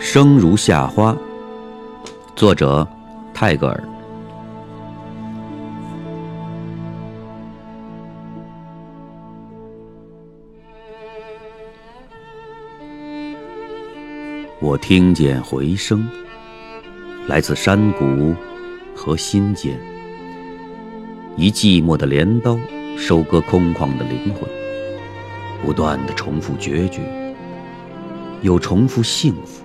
生如夏花，作者泰戈尔。我听见回声，来自山谷和心间。一寂寞的镰刀，收割空旷的灵魂，不断的重复决绝，又重复幸福。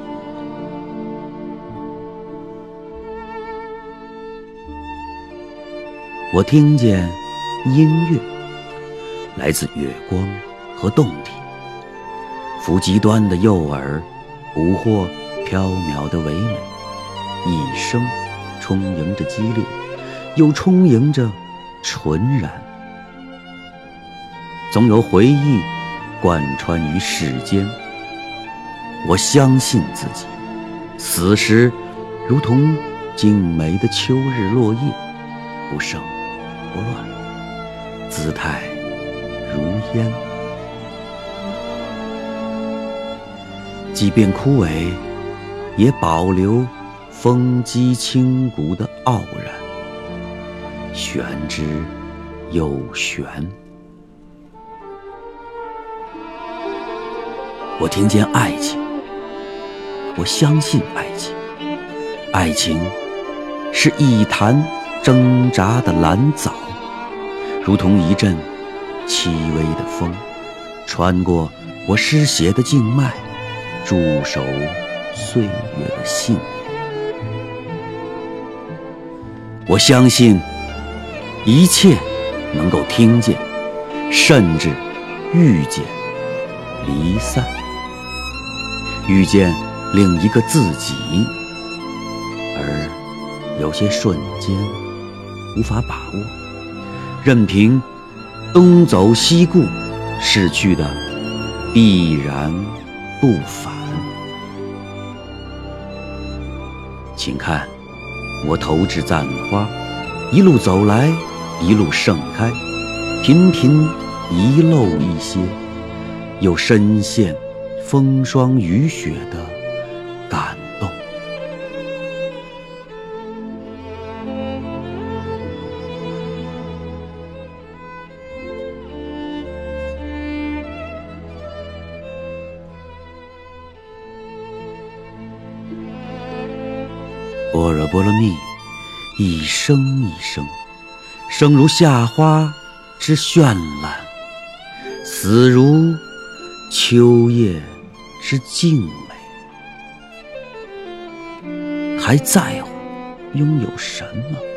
我听见音乐，来自月光和洞体，扶极端的诱饵，捕获缥缈的唯美，一生充盈着激烈，又充盈着纯然。总有回忆贯穿于世间。我相信自己，死时如同静美的秋日落叶，不生。不乱，姿态如烟。即便枯萎，也保留风肌清骨的傲然，玄之又玄。我听见爱情，我相信爱情，爱情是一潭。挣扎的蓝藻，如同一阵轻微的风，穿过我失血的静脉，驻守岁月的信我相信一切能够听见，甚至遇见离散，遇见另一个自己，而有些瞬间。无法把握，任凭东走西顾，逝去的必然不返。请看，我投掷赞花，一路走来，一路盛开，频频遗漏一些，又深陷风霜雨雪的般若波罗蜜，一生一生，生如夏花之绚烂，死如秋叶之静美。还在乎拥有什么？